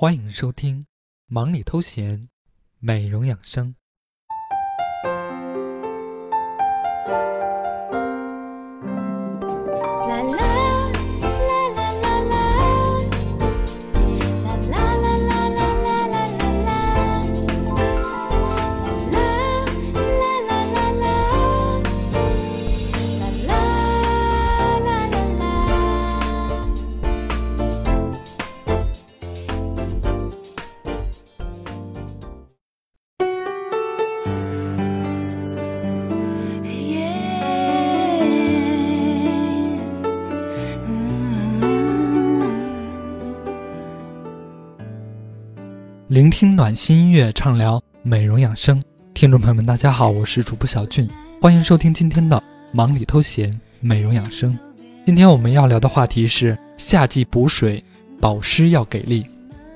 欢迎收听《忙里偷闲》，美容养生。聆听暖心音乐，畅聊美容养生。听众朋友们，大家好，我是主播小俊，欢迎收听今天的忙里偷闲美容养生。今天我们要聊的话题是夏季补水，保湿要给力。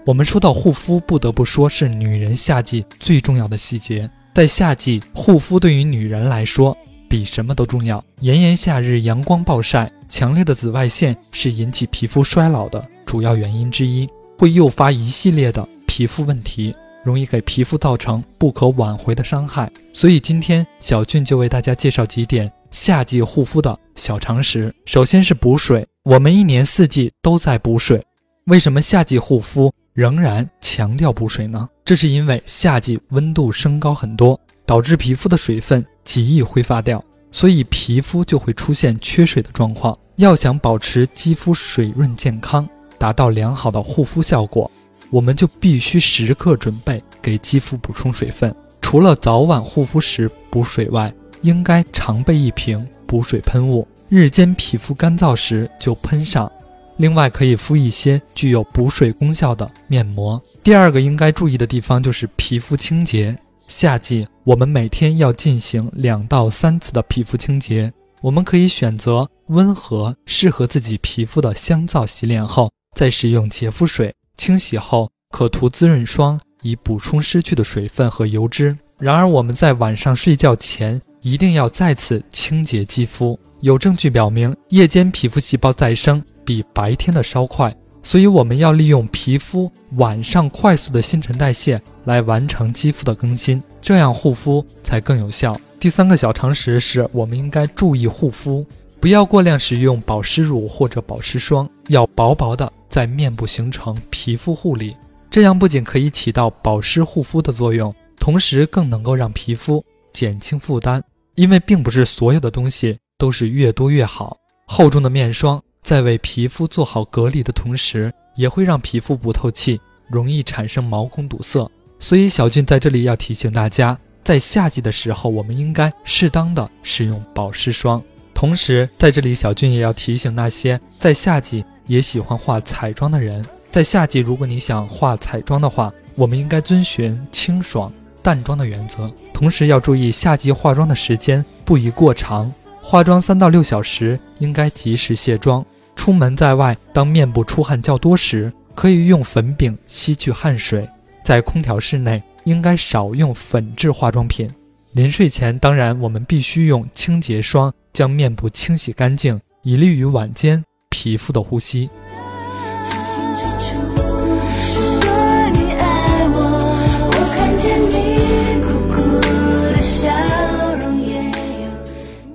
我们说到护肤，不得不说是女人夏季最重要的细节。在夏季，护肤对于女人来说比什么都重要。炎炎夏日，阳光暴晒，强烈的紫外线是引起皮肤衰老的主要原因之一，会诱发一系列的。皮肤问题容易给皮肤造成不可挽回的伤害，所以今天小俊就为大家介绍几点夏季护肤的小常识。首先是补水，我们一年四季都在补水，为什么夏季护肤仍然强调补水呢？这是因为夏季温度升高很多，导致皮肤的水分极易挥发掉，所以皮肤就会出现缺水的状况。要想保持肌肤水润健康，达到良好的护肤效果。我们就必须时刻准备给肌肤补充水分。除了早晚护肤时补水外，应该常备一瓶补水喷雾，日间皮肤干燥时就喷上。另外，可以敷一些具有补水功效的面膜。第二个应该注意的地方就是皮肤清洁。夏季我们每天要进行两到三次的皮肤清洁。我们可以选择温和、适合自己皮肤的香皂洗脸后，再使用洁肤水。清洗后可涂滋润霜，以补充失去的水分和油脂。然而，我们在晚上睡觉前一定要再次清洁肌肤。有证据表明，夜间皮肤细胞再生比白天的稍快，所以我们要利用皮肤晚上快速的新陈代谢来完成肌肤的更新，这样护肤才更有效。第三个小常识是我们应该注意护肤，不要过量使用保湿乳或者保湿霜，要薄薄的。在面部形成皮肤护理，这样不仅可以起到保湿护肤的作用，同时更能够让皮肤减轻负担。因为并不是所有的东西都是越多越好。厚重的面霜在为皮肤做好隔离的同时，也会让皮肤不透气，容易产生毛孔堵塞。所以小俊在这里要提醒大家，在夏季的时候，我们应该适当的使用保湿霜。同时，在这里小俊也要提醒那些在夏季。也喜欢化彩妆的人，在夏季，如果你想化彩妆的话，我们应该遵循清爽淡妆的原则，同时要注意夏季化妆的时间不宜过长，化妆三到六小时应该及时卸妆。出门在外，当面部出汗较多时，可以用粉饼吸去汗水。在空调室内，应该少用粉质化妆品。临睡前，当然我们必须用清洁霜将面部清洗干净，以利于晚间。皮肤的呼吸。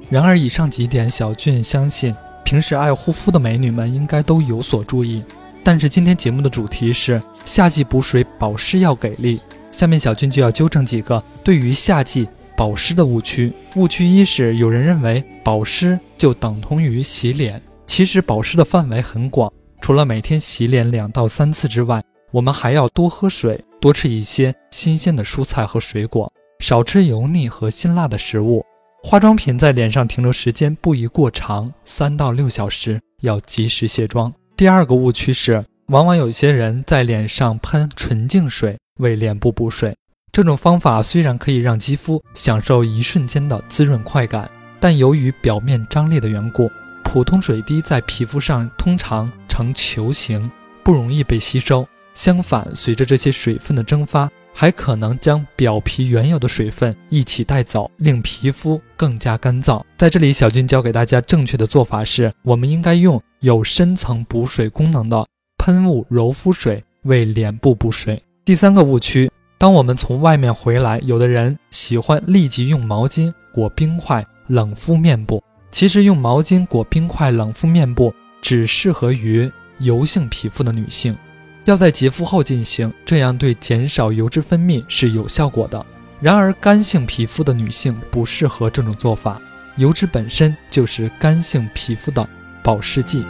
然而，以上几点，小俊相信平时爱护肤的美女们应该都有所注意。但是，今天节目的主题是夏季补水保湿要给力，下面小俊就要纠正几个对于夏季保湿的误区。误区一是有人认为保湿就等同于洗脸。其实保湿的范围很广，除了每天洗脸两到三次之外，我们还要多喝水，多吃一些新鲜的蔬菜和水果，少吃油腻和辛辣的食物。化妆品在脸上停留时间不宜过长，三到六小时，要及时卸妆。第二个误区是，往往有些人在脸上喷纯净水为脸部补水，这种方法虽然可以让肌肤享受一瞬间的滋润快感，但由于表面张力的缘故。普通水滴在皮肤上通常呈球形，不容易被吸收。相反，随着这些水分的蒸发，还可能将表皮原有的水分一起带走，令皮肤更加干燥。在这里，小军教给大家正确的做法是：我们应该用有深层补水功能的喷雾柔肤水为脸部补水。第三个误区，当我们从外面回来，有的人喜欢立即用毛巾裹冰块冷敷面部。其实用毛巾裹冰块冷敷面部只适合于油性皮肤的女性，要在洁肤后进行，这样对减少油脂分泌是有效果的。然而干性皮肤的女性不适合这种做法，油脂本身就是干性皮肤的保湿剂。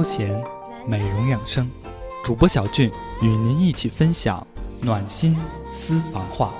休闲，美容养生，主播小俊与您一起分享暖心私房话。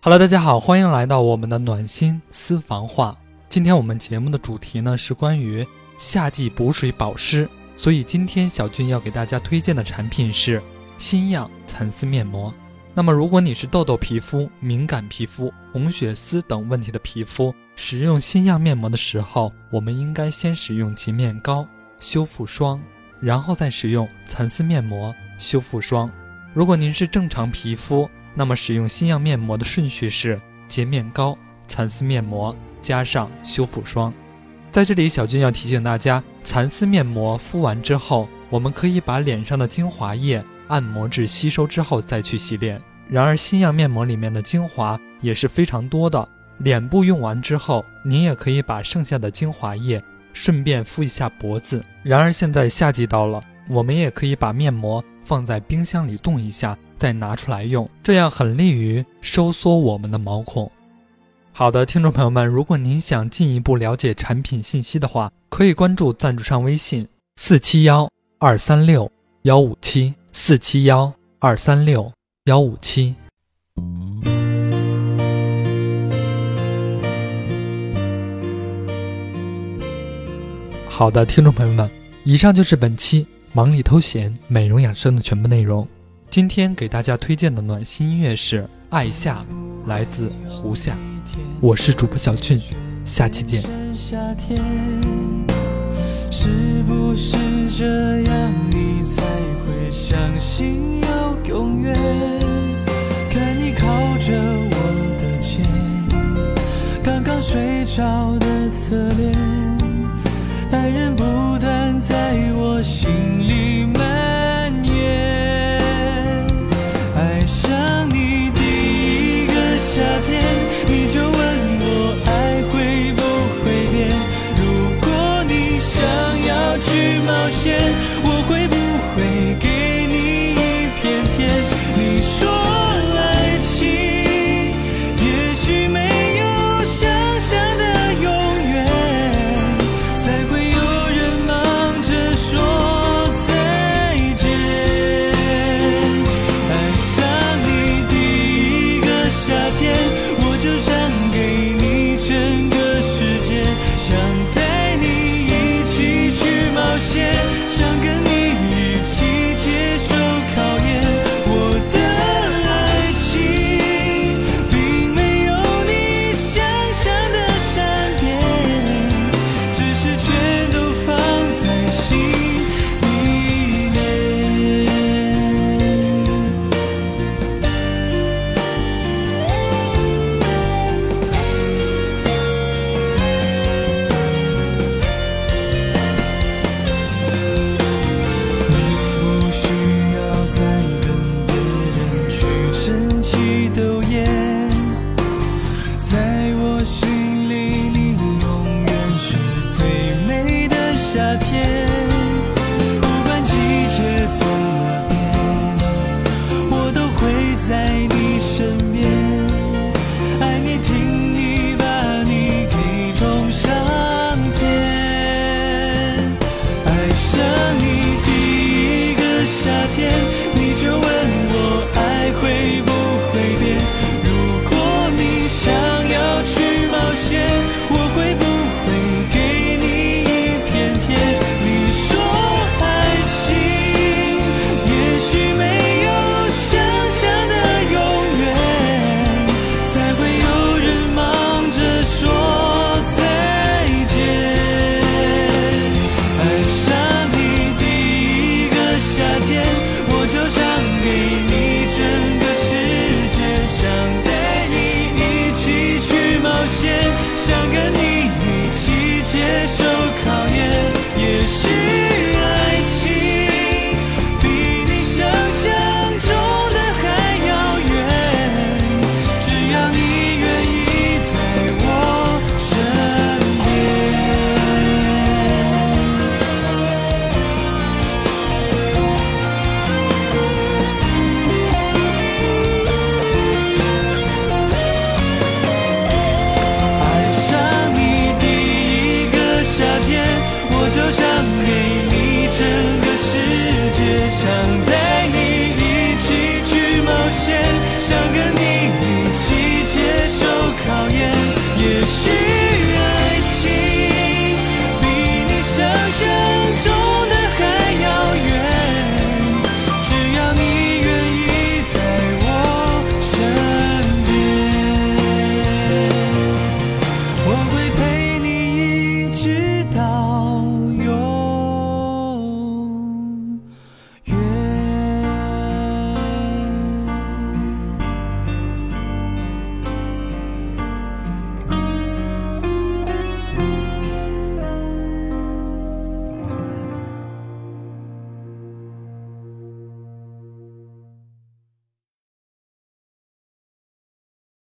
Hello，大家好，欢迎来到我们的暖心私房话。今天我们节目的主题呢是关于夏季补水保湿。所以今天小俊要给大家推荐的产品是新样蚕丝面膜。那么如果你是痘痘皮肤、敏感皮肤、红血丝等问题的皮肤，使用新样面膜的时候，我们应该先使用洁面膏、修复霜，然后再使用蚕丝面膜、修复霜。如果您是正常皮肤，那么使用新样面膜的顺序是洁面膏、蚕丝面膜加上修复霜。在这里，小俊要提醒大家，蚕丝面膜敷完之后，我们可以把脸上的精华液按摩至吸收之后再去洗脸。然而，新样面膜里面的精华也是非常多的，脸部用完之后，您也可以把剩下的精华液顺便敷一下脖子。然而，现在夏季到了，我们也可以把面膜放在冰箱里冻一下，再拿出来用，这样很利于收缩我们的毛孔。好的，听众朋友们，如果您想进一步了解产品信息的话，可以关注赞助商微信四七幺二三六幺五七四七幺二三六幺五七。好的，听众朋友们，以上就是本期忙里偷闲美容养生的全部内容。今天给大家推荐的暖心音乐是《爱夏》，来自胡夏。我是主播小俊，下期见。是不是这样你才会相信有永远？看你靠着我的肩，刚刚睡着的侧脸，爱人不断在我心